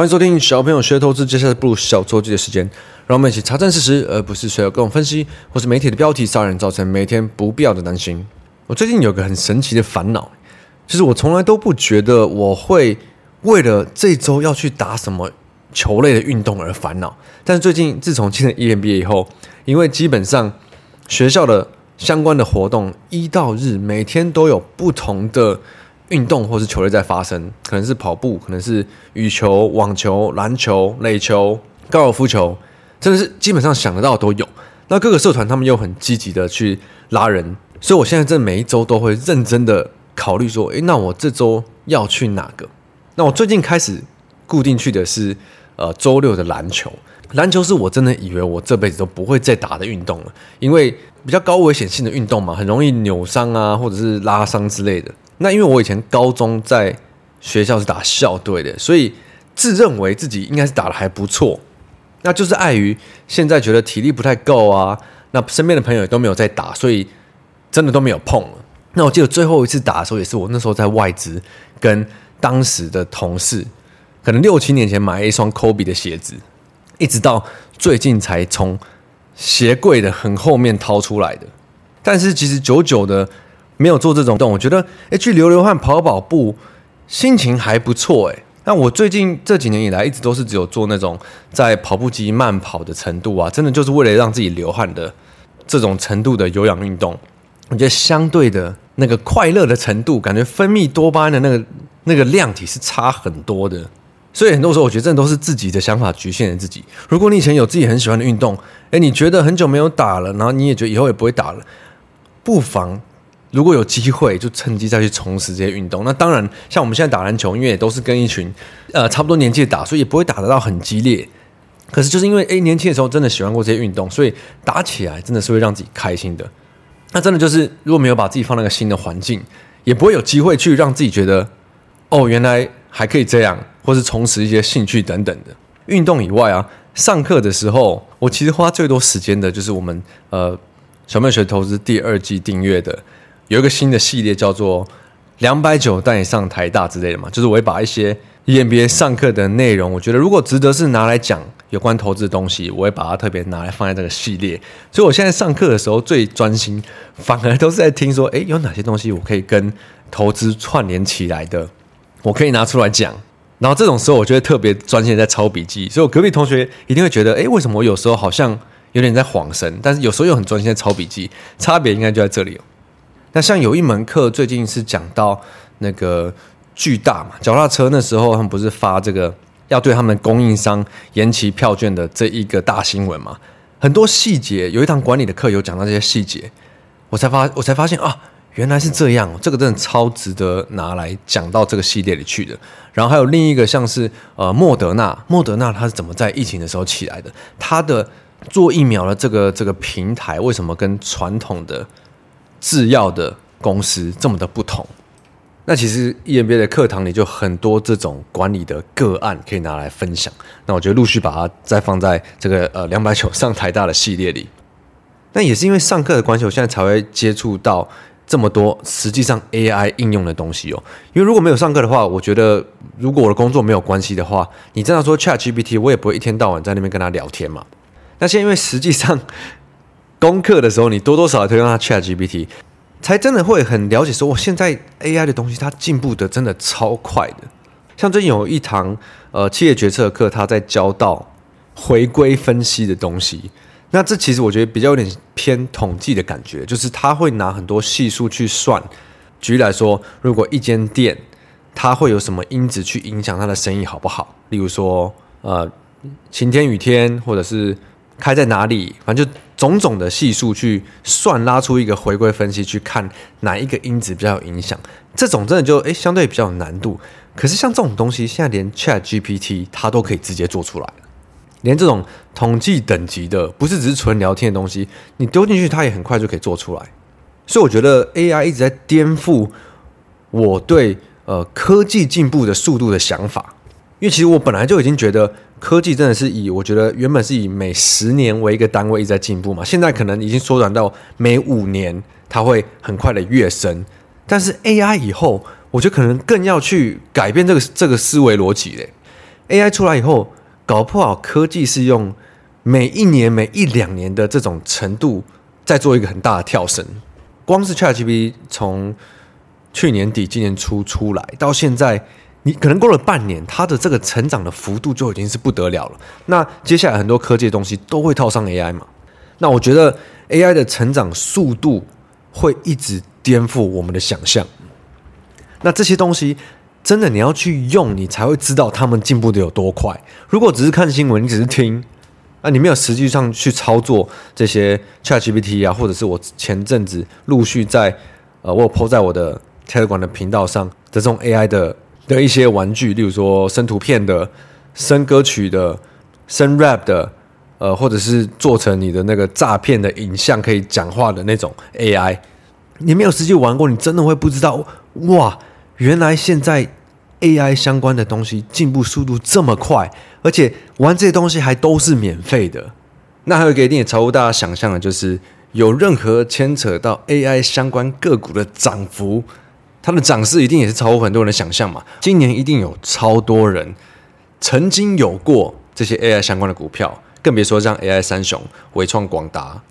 欢迎收听小朋友学投资，接下来步入小周记的时间，让我们一起查证事实，而不是随口各种分析或是媒体的标题杀人，造成每天不必要的担心。我最近有个很神奇的烦恼，就是我从来都不觉得我会为了这周要去打什么球类的运动而烦恼，但是最近自从进了 EMBA 以后，因为基本上学校的相关的活动一到日每天都有不同的。运动或是球类在发生，可能是跑步，可能是羽球、网球、篮球、垒球、高尔夫球，真的是基本上想得到的都有。那各个社团他们又很积极的去拉人，所以我现在这每一周都会认真的考虑说，诶，那我这周要去哪个？那我最近开始固定去的是呃周六的篮球。篮球是我真的以为我这辈子都不会再打的运动了，因为比较高危险性的运动嘛，很容易扭伤啊，或者是拉伤之类的。那因为我以前高中在学校是打校队的，所以自认为自己应该是打得还不错。那就是碍于现在觉得体力不太够啊，那身边的朋友也都没有在打，所以真的都没有碰了。那我记得最后一次打的时候，也是我那时候在外资跟当时的同事，可能六七年前买了一双 Kobe 的鞋子，一直到最近才从鞋柜的很后面掏出来的。但是其实久久的。没有做这种动，我觉得诶，去流流汗、跑跑步，心情还不错诶。那我最近这几年以来，一直都是只有做那种在跑步机慢跑的程度啊，真的就是为了让自己流汗的这种程度的有氧运动。我觉得相对的那个快乐的程度，感觉分泌多巴胺的那个那个量体是差很多的。所以很多时候，我觉得这都是自己的想法局限了自己。如果你以前有自己很喜欢的运动，诶，你觉得很久没有打了，然后你也觉得以后也不会打了，不妨。如果有机会，就趁机再去重拾这些运动。那当然，像我们现在打篮球，因为也都是跟一群呃差不多年纪的打，所以也不会打得到很激烈。可是就是因为诶年轻的时候真的喜欢过这些运动，所以打起来真的是会让自己开心的。那真的就是如果没有把自己放在一个新的环境，也不会有机会去让自己觉得哦，原来还可以这样，或是重拾一些兴趣等等的。运动以外啊，上课的时候，我其实花最多时间的就是我们呃小朋友学投资第二季订阅的。有一个新的系列叫做“两百九带你上台大”之类的嘛，就是我会把一些 EMBA 上课的内容，我觉得如果值得是拿来讲有关投资的东西，我会把它特别拿来放在这个系列。所以我现在上课的时候最专心，反而都是在听说，诶，有哪些东西我可以跟投资串联起来的，我可以拿出来讲。然后这种时候，我就会特别专心在抄笔记。所以我隔壁同学一定会觉得，诶，为什么我有时候好像有点在晃神，但是有时候又很专心在抄笔记？差别应该就在这里。那像有一门课，最近是讲到那个巨大嘛，脚踏车那时候他们不是发这个要对他们供应商延期票券的这一个大新闻嘛？很多细节，有一堂管理的课有讲到这些细节，我才发我才发现啊，原来是这样，这个真的超值得拿来讲到这个系列里去的。然后还有另一个像是呃莫德纳，莫德纳它是怎么在疫情的时候起来的？它的做疫苗的这个这个平台为什么跟传统的制药的公司这么的不同，那其实 EMBA 的课堂里就很多这种管理的个案可以拿来分享。那我觉得陆续把它再放在这个呃两百九上台大的系列里。那也是因为上课的关系，我现在才会接触到这么多实际上 AI 应用的东西哦。因为如果没有上课的话，我觉得如果我的工作没有关系的话，你这样说 ChatGPT，我也不会一天到晚在那边跟他聊天嘛。那现在因为实际上。功课的时候，你多多少少都用它 ChatGPT，才真的会很了解说，我现在 AI 的东西它进步的真的超快的。像最近有一堂呃企业决策课，他在教到回归分析的东西。那这其实我觉得比较有点偏统计的感觉，就是他会拿很多系数去算。举例来说，如果一间店它会有什么因子去影响它的生意好不好？例如说呃晴天雨天，或者是开在哪里，反正就种种的系数去算，拉出一个回归分析，去看哪一个因子比较有影响。这种真的就诶相对比较有难度。可是像这种东西，现在连 Chat GPT 它都可以直接做出来，连这种统计等级的，不是只是纯聊天的东西，你丢进去，它也很快就可以做出来。所以我觉得 AI 一直在颠覆我对呃科技进步的速度的想法，因为其实我本来就已经觉得。科技真的是以我觉得原本是以每十年为一个单位一直在进步嘛，现在可能已经缩短到每五年它会很快的跃升。但是 AI 以后，我觉得可能更要去改变这个这个思维逻辑嘞。AI 出来以后，搞不好科技是用每一年、每一两年的这种程度，在做一个很大的跳升。光是 ChatGPT 从去年底、今年初出来到现在，你可能过了半年，它的这个成长的幅度就已经是不得了了。那接下来很多科技的东西都会套上 AI 嘛？那我觉得 AI 的成长速度会一直颠覆我们的想象。那这些东西真的你要去用，你才会知道他们进步的有多快。如果只是看新闻，你只是听，啊，你没有实际上去操作这些 ChatGPT 啊，或者是我前阵子陆续在呃，我有 po 在我的 Telegram 的频道上的这种 AI 的。的一些玩具，例如说生图片的、生歌曲的、生 rap 的，呃，或者是做成你的那个诈骗的影像可以讲话的那种 AI，你没有实际玩过，你真的会不知道哇，原来现在 AI 相关的东西进步速度这么快，而且玩这些东西还都是免费的。那还有一个一定也超乎大家想象的，就是有任何牵扯到 AI 相关个股的涨幅。它的涨势一定也是超乎很多人的想象嘛。今年一定有超多人曾经有过这些 AI 相关的股票，更别说像 AI 三雄、伟创、广达、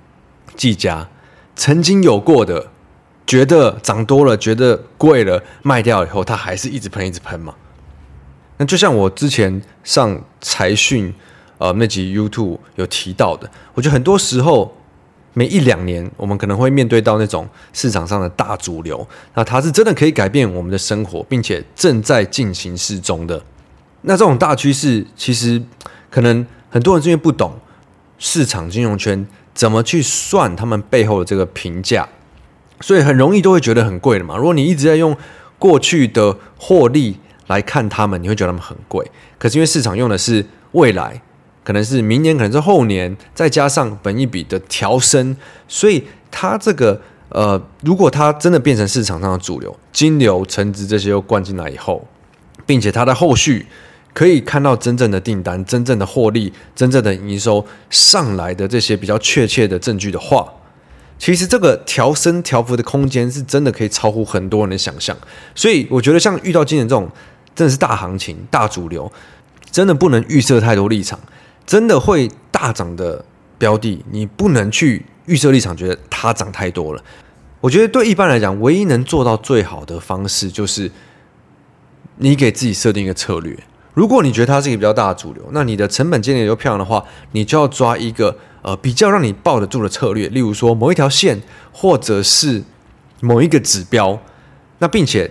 技嘉，曾经有过的，觉得涨多了，觉得贵了，卖掉以后，它还是一直喷，一直喷嘛。那就像我之前上财讯呃那集 YouTube 有提到的，我觉得很多时候。每一两年，我们可能会面对到那种市场上的大主流，那它是真的可以改变我们的生活，并且正在进行式中的。那这种大趋势，其实可能很多人是因为不懂市场金融圈怎么去算他们背后的这个评价，所以很容易都会觉得很贵的嘛。如果你一直在用过去的获利来看他们，你会觉得他们很贵。可是因为市场用的是未来。可能是明年，可能是后年，再加上本一笔的调升，所以它这个呃，如果它真的变成市场上的主流，金流、成值这些又灌进来以后，并且它的后续可以看到真正的订单、真正的获利、真正的营收上来的这些比较确切的证据的话，其实这个调升调幅的空间是真的可以超乎很多人的想象。所以我觉得，像遇到今年这种真的是大行情、大主流，真的不能预设太多立场。真的会大涨的标的，你不能去预设立场，觉得它涨太多了。我觉得对一般来讲，唯一能做到最好的方式，就是你给自己设定一个策略。如果你觉得它是一个比较大的主流，那你的成本建立又漂亮的话，你就要抓一个呃比较让你抱得住的策略，例如说某一条线，或者是某一个指标，那并且。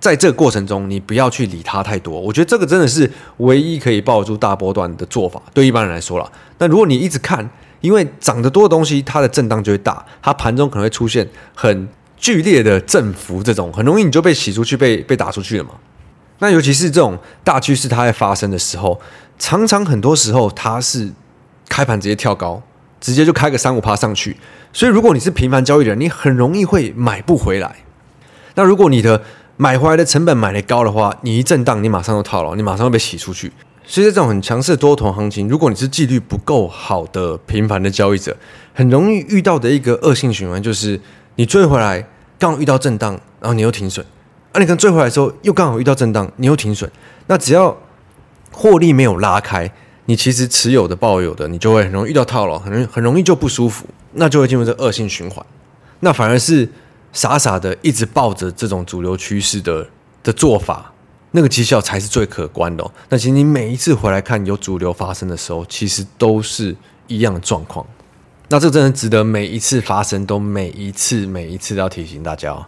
在这个过程中，你不要去理它太多。我觉得这个真的是唯一可以抱住大波段的做法。对一般人来说啦，那如果你一直看，因为涨得多的东西，它的震荡就会大，它盘中可能会出现很剧烈的振幅，这种很容易你就被洗出去，被被打出去了嘛。那尤其是这种大趋势它在发生的时候，常常很多时候它是开盘直接跳高，直接就开个三五趴上去。所以如果你是频繁交易的人，你很容易会买不回来。那如果你的买回来的成本买得高的话，你一震荡，你马上就套牢，你马上会被洗出去。所以在这种很强势的多头行情，如果你是纪律不够好的频繁的交易者，很容易遇到的一个恶性循环就是，你追回来刚好遇到震荡，然后你又停损；啊，你可能追回来的时候又刚好遇到震荡，你又停损。那只要获利没有拉开，你其实持有的抱有的，你就会很容易遇到套牢，很容易很容易就不舒服，那就会进入这恶性循环。那反而是。傻傻的一直抱着这种主流趋势的的做法，那个绩效才是最可观的哦。但其实你每一次回来看有主流发生的时候，其实都是一样的状况。那这真的值得每一次发生都每一次每一次都要提醒大家哦。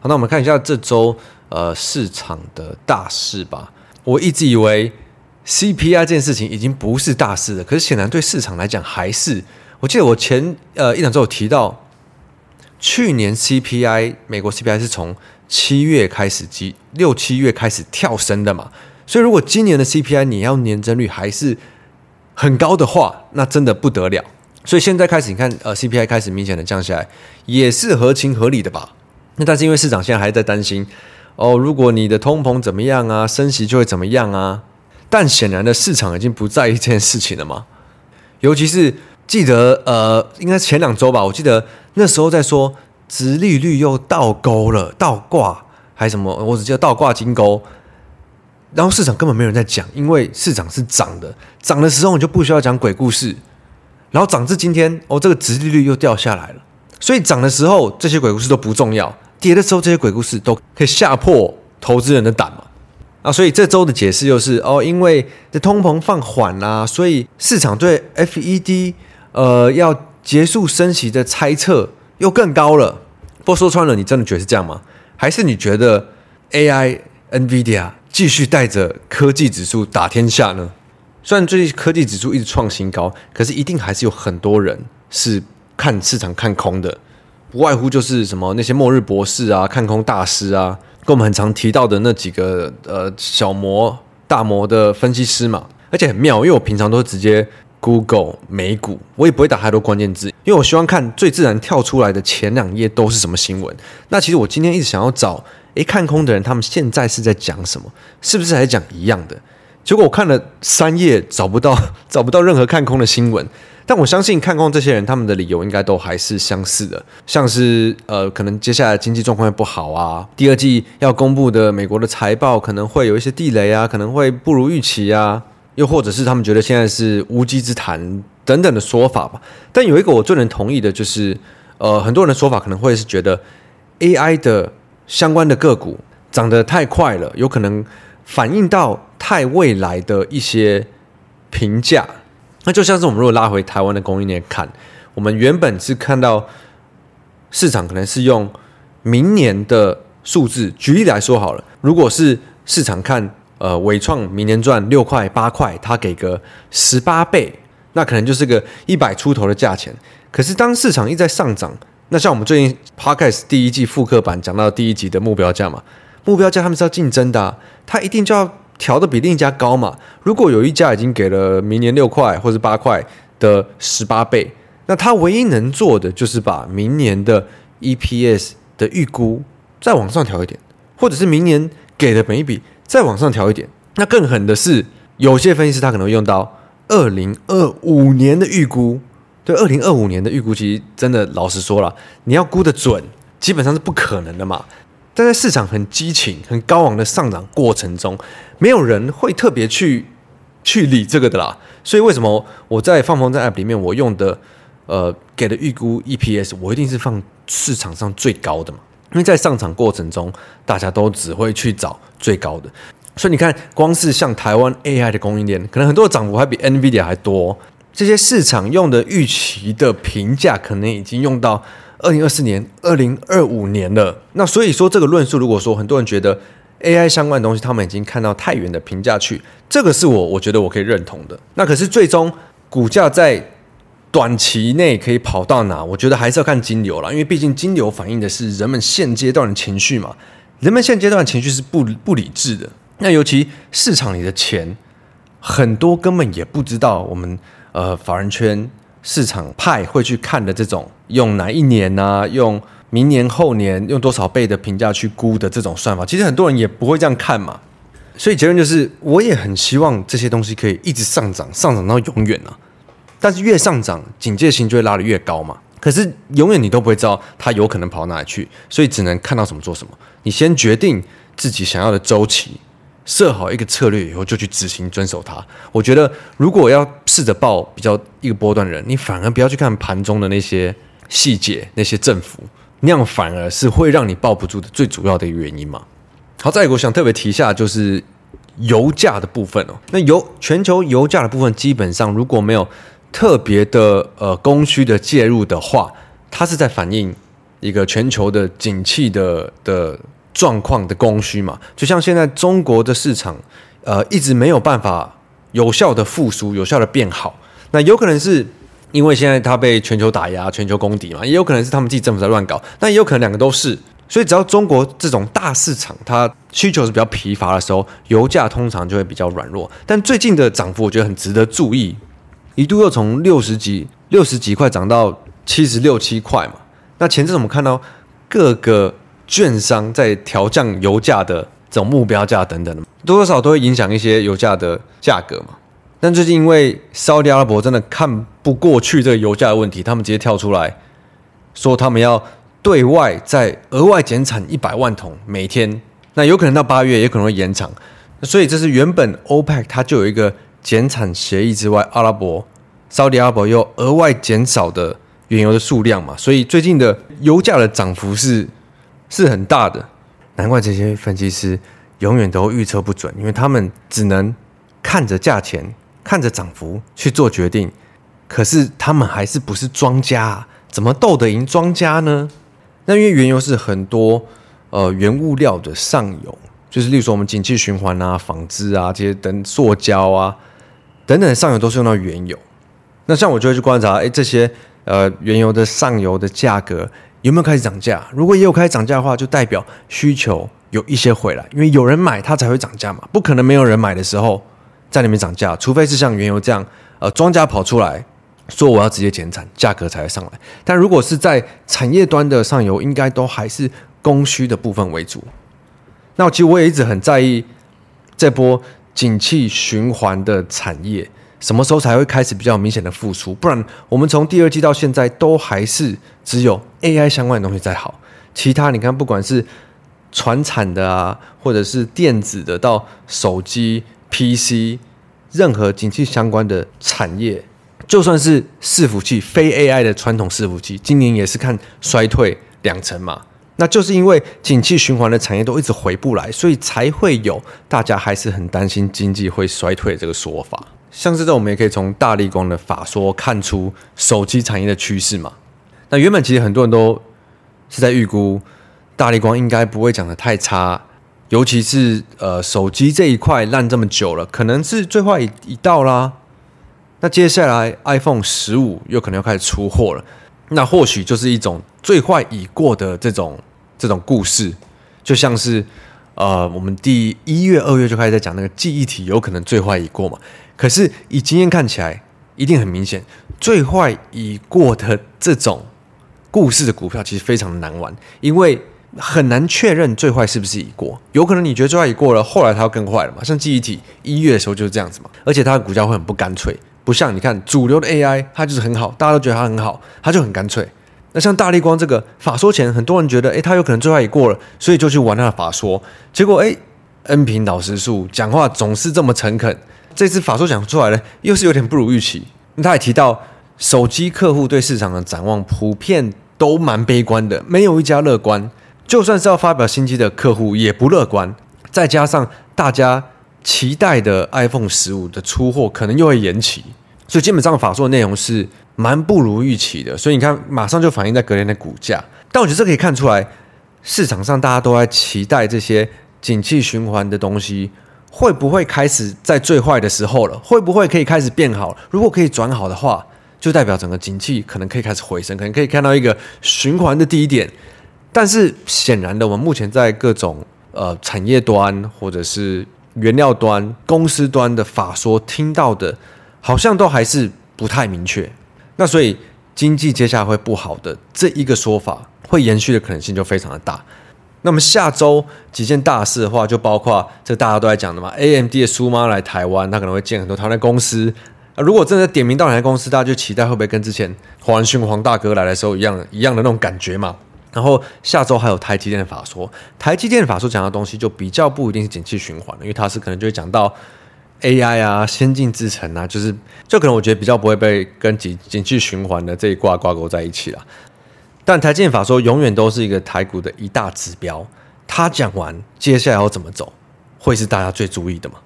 好，那我们看一下这周呃市场的大事吧。我一直以为 CPI 这件事情已经不是大事了，可是显然对市场来讲还是。我记得我前呃一两周有提到。去年 CPI 美国 CPI 是从七月开始及六七月开始跳升的嘛，所以如果今年的 CPI 你要年增率还是很高的话，那真的不得了。所以现在开始你看，呃，CPI 开始明显的降下来，也是合情合理的吧？那但是因为市场现在还在担心哦，如果你的通膨怎么样啊，升息就会怎么样啊？但显然的市场已经不在意这件事情了嘛，尤其是。记得呃，应该前两周吧，我记得那时候在说，殖利率又倒钩了，倒挂还是什么？我只记得倒挂金钩。然后市场根本没有人在讲，因为市场是涨的，涨的时候你就不需要讲鬼故事。然后涨至今天，哦，这个殖利率又掉下来了，所以涨的时候这些鬼故事都不重要，跌的时候这些鬼故事都可以吓破投资人的胆嘛。啊，所以这周的解释又是哦，因为这通膨放缓啦、所以市场对 FED 呃要结束升息的猜测又更高了。不过说穿了，你真的觉得是这样吗？还是你觉得 AI NVIDIA 继续带着科技指数打天下呢？虽然最近科技指数一直创新高，可是一定还是有很多人是看市场看空的，不外乎就是什么那些末日博士啊、看空大师啊，跟我们很常提到的那几个呃小摩、大摩的分析师嘛。而且很妙，因为我平常都直接 Google 美股，我也不会打太多关键字，因为我希望看最自然跳出来的前两页都是什么新闻。那其实我今天一直想要找，诶，看空的人他们现在是在讲什么？是不是还讲一样的？结果我看了三页，找不到 找不到任何看空的新闻，但我相信看空这些人，他们的理由应该都还是相似的，像是呃，可能接下来经济状况会不好啊，第二季要公布的美国的财报可能会有一些地雷啊，可能会不如预期啊，又或者是他们觉得现在是无稽之谈等等的说法吧。但有一个我最能同意的就是，呃，很多人的说法可能会是觉得 AI 的相关的个股涨得太快了，有可能。反映到太未来的一些评价，那就像是我们如果拉回台湾的供应链看，我们原本是看到市场可能是用明年的数字，举例来说好了，如果是市场看呃纬创明年赚六块八块，它给个十八倍，那可能就是个一百出头的价钱。可是当市场一再上涨，那像我们最近 Podcast 第一季复刻版讲到第一集的目标价嘛。目标价他们是要竞争的，他一定就要调的比另一家高嘛。如果有一家已经给了明年六块或者八块的十八倍，那他唯一能做的就是把明年的 EPS 的预估再往上调一点，或者是明年给的每一笔再往上调一点。那更狠的是，有些分析师他可能会用到二零二五年的预估。对，二零二五年的预估，其实真的老实说了，你要估得准，基本上是不可能的嘛。但在市场很激情、很高昂的上涨过程中，没有人会特别去去理这个的啦。所以为什么我在放风筝 App 里面，我用的呃给的预估 EPS，我一定是放市场上最高的嘛？因为在上涨过程中，大家都只会去找最高的。所以你看，光是像台湾 AI 的供应链，可能很多的涨幅还比 NVIDIA 还多。这些市场用的预期的评价，可能已经用到。二零二四年、二零二五年了，那所以说这个论述，如果说很多人觉得 AI 相关的东西，他们已经看到太远的评价去，这个是我我觉得我可以认同的。那可是最终股价在短期内可以跑到哪？我觉得还是要看金流了，因为毕竟金流反映的是人们现阶段的情绪嘛。人们现阶段的情绪是不不理智的，那尤其市场里的钱很多根本也不知道我们呃法人圈。市场派会去看的这种用哪一年呢、用明年后年用多少倍的评价去估的这种算法，其实很多人也不会这样看嘛。所以结论就是，我也很希望这些东西可以一直上涨，上涨到永远啊。但是越上涨，警戒心就会拉得越高嘛。可是永远你都不会知道它有可能跑到哪里去，所以只能看到什么做什么。你先决定自己想要的周期。设好一个策略以后，就去执行，遵守它。我觉得，如果要试着抱比较一个波段的人，你反而不要去看盘中的那些细节、那些振幅，那样反而是会让你抱不住的最主要的一个原因嘛。好，再一个我想特别提一下，就是油价的部分哦。那油全球油价的部分，基本上如果没有特别的呃供需的介入的话，它是在反映一个全球的景气的的。状况的供需嘛，就像现在中国的市场，呃，一直没有办法有效的复苏、有效的变好。那有可能是因为现在它被全球打压、全球公敌嘛，也有可能是他们自己政府在乱搞。那也有可能两个都是。所以只要中国这种大市场它需求是比较疲乏的时候，油价通常就会比较软弱。但最近的涨幅我觉得很值得注意，一度又从六十几、六十几块涨到七十六七块嘛。那前阵子我们看到各个。券商在调降油价的这种目标价等等的，多多少少都会影响一些油价的价格嘛。但最近因为沙特阿拉伯真的看不过去这个油价的问题，他们直接跳出来说他们要对外再额外减产一百万桶每天，那有可能到八月，也可能会延长。所以这是原本 OPEC 它就有一个减产协议之外，阿拉伯、沙特阿拉伯又额外减少的原油的数量嘛，所以最近的油价的涨幅是是很大的。难怪这些分析师永远都预测不准，因为他们只能看着价钱、看着涨幅去做决定。可是他们还是不是庄家？怎么斗得赢庄家呢？那因为原油是很多呃原物料的上游，就是例如说我们景气循环啊、纺织啊这些等塑胶啊等等上游都是用到原油。那像我就会去观察，哎，这些呃原油的上游的价格有没有开始涨价？如果也有开始涨价的话，就代表需求有一些回来，因为有人买它才会涨价嘛，不可能没有人买的时候在里面涨价，除非是像原油这样，呃，庄家跑出来。说我要直接减产，价格才会上来。但如果是在产业端的上游，应该都还是供需的部分为主。那其实我也一直很在意这波景气循环的产业什么时候才会开始比较明显的复苏？不然我们从第二季到现在都还是只有 AI 相关的东西在好，其他你看不管是传产的啊，或者是电子的到手机、PC，任何景气相关的产业。就算是伺服器非 AI 的传统伺服器，今年也是看衰退两成嘛。那就是因为景气循环的产业都一直回不来，所以才会有大家还是很担心经济会衰退这个说法。像是这，我们也可以从大力光的法说看出手机产业的趋势嘛。那原本其实很多人都是在预估大力光应该不会讲的太差，尤其是呃手机这一块烂这么久了，可能是最坏已已到啦。那接下来 iPhone 十五又可能要开始出货了，那或许就是一种最坏已过的这种这种故事，就像是呃，我们第一月、二月就开始在讲那个记忆体有可能最坏已过嘛。可是以经验看起来，一定很明显，最坏已过的这种故事的股票其实非常难玩，因为很难确认最坏是不是已过。有可能你觉得最坏已过了，后来它要更坏了嘛？像记忆体一月的时候就是这样子嘛，而且它的股价会很不干脆。不像你看主流的 AI，它就是很好，大家都觉得它很好，它就很干脆。那像大立光这个法说前，很多人觉得，诶，他有可能最坏已过了，所以就去玩他的法说。结果，诶，恩平老实树讲话总是这么诚恳，这次法说讲出来了，又是有点不如预期。那他也提到，手机客户对市场的展望普遍都蛮悲观的，没有一家乐观。就算是要发表新机的客户也不乐观，再加上大家。期待的 iPhone 十五的出货可能又会延期，所以基本上法说的内容是蛮不如预期的。所以你看，马上就反映在隔天的股价。但我觉得这可以看出来，市场上大家都在期待这些景气循环的东西会不会开始在最坏的时候了？会不会可以开始变好？如果可以转好的话，就代表整个景气可能可以开始回升，可能可以看到一个循环的低点。但是显然的，我们目前在各种呃产业端或者是原料端、公司端的法说听到的，好像都还是不太明确。那所以经济接下来会不好的这一个说法，会延续的可能性就非常的大。那么下周几件大事的话，就包括这大家都在讲的嘛，AMD 的苏妈来台湾，他可能会建很多台湾公司。啊，如果真的点名到哪家公司，大家就期待会不会跟之前黄仁勋黄大哥来的时候一样一样的那种感觉嘛？然后下周还有台积电的法说，台积电的法说讲的东西就比较不一定是景气循环的，因为它是可能就会讲到 AI 啊、先进制程啊，就是就可能我觉得比较不会被跟景景气循环的这一挂挂钩在一起了。但台积法说永远都是一个台股的一大指标，他讲完接下来要怎么走，会是大家最注意的嘛？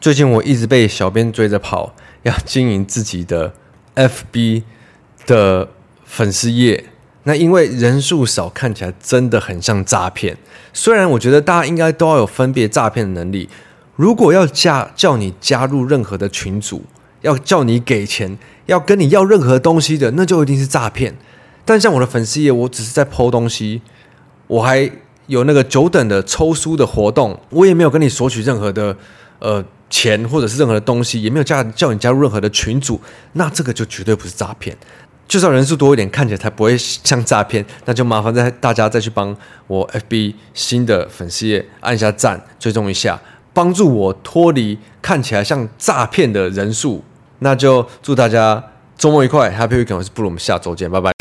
最近我一直被小编追着跑，要经营自己的 FB 的粉丝页。那因为人数少，看起来真的很像诈骗。虽然我觉得大家应该都要有分别诈骗的能力。如果要加叫你加入任何的群组，要叫你给钱，要跟你要任何东西的，那就一定是诈骗。但像我的粉丝页，我只是在 po 东西，我还有那个久等的抽书的活动，我也没有跟你索取任何的呃钱或者是任何的东西，也没有加叫你加入任何的群组，那这个就绝对不是诈骗。就算人数多一点，看起来才不会像诈骗。那就麻烦再大家再去帮我 FB 新的粉丝页按一下赞，追踪一下，帮助我脱离看起来像诈骗的人数。那就祝大家周末愉快，Happy Weekend！我是布鲁，我们下周见，拜拜。